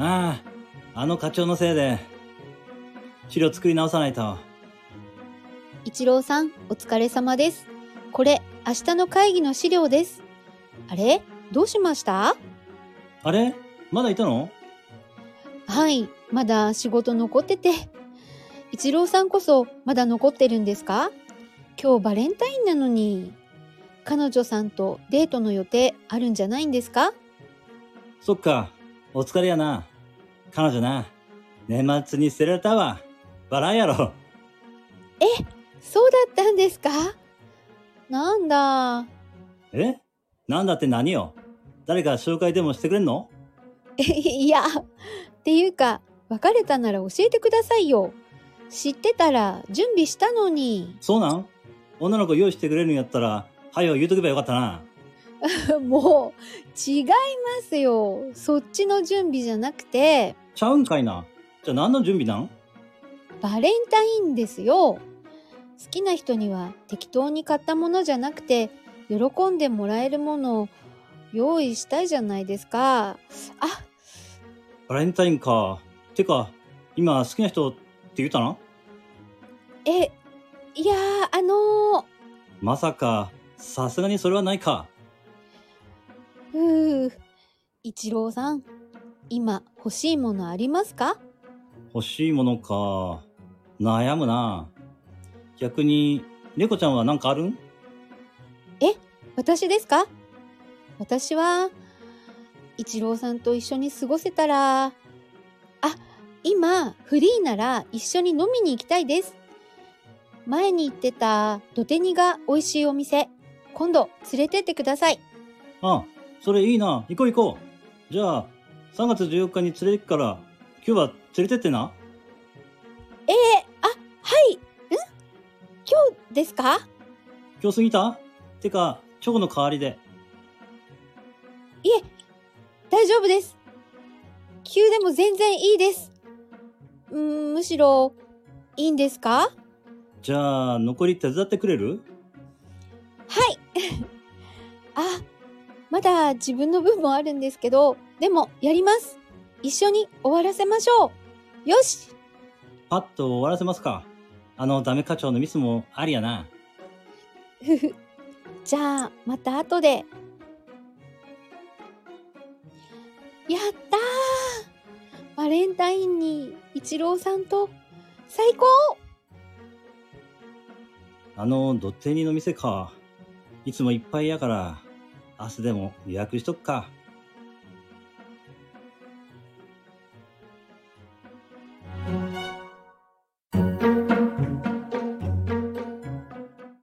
課長のせいで、資料作り直さないと。一郎さん、お疲れ様です。これ、明日の会議の資料です。あれ？どうしました？あれ？まだいたの？はい、まだ仕事残ってて。一郎さんこそまだ残ってるんですか？今日バレンタインなのに。彼女さんとデートの予定あるんじゃないんですか？そっか。お疲れやな。彼女な。年末に捨てられたわ。笑いやろ。そうだったんですか？なんだ。え？なんだって何よ？誰か紹介でもしてくれんの？いや、っていうか、別れたなら教えてくださいよ。知ってたら準備したのに。そうなん？女の子用意してくれるんやったら、はよ言うとけばよかったな。もう、違いますよ。そっちの準備じゃなくて、ちゃうんかいな。じゃあ何の準備なん？バレンタインですよ。好きな人には適当に買ったものじゃなくて、喜んでもらえるものを用意したいじゃないですか。あ、バレンタインか。てか、今好きな人って言ったなえ、いやー、あのまさか、さすがにそれはないか。ー、ふう、一郎さん、今欲しいものありますか？欲しいものか。悩むな。逆に、猫ちゃんは何かある？ん私ですか？私は、一郎さんと一緒に過ごせたら、あ、今、フリーなら一緒に飲みに行きたいです。前に行ってた土手煮が美味しいお店、今度連れてってください。あ、それいいな。行こう行こう。じゃあ、3月14日に連れて行くから、今日は連れてってな。えー、あ、はい、ん？今日ですか？今日過ぎた？てか、チョコの代わりで。大丈夫です。急でも全然いいです。ん、むしろ、いいんですか？じゃあ、残り手伝ってくれる？はい。あ、まだ自分の分もあるんですけど、でもやります。一緒に終わらせましょう。よし。パッと終わらせますか。あのダメ課長のミスもありやな。ふふ。じゃあ、また後で。やったーバレンタインに一郎さんと最高あの土手煮の店か。いつもいっぱいやから、明日でも予約しとくか。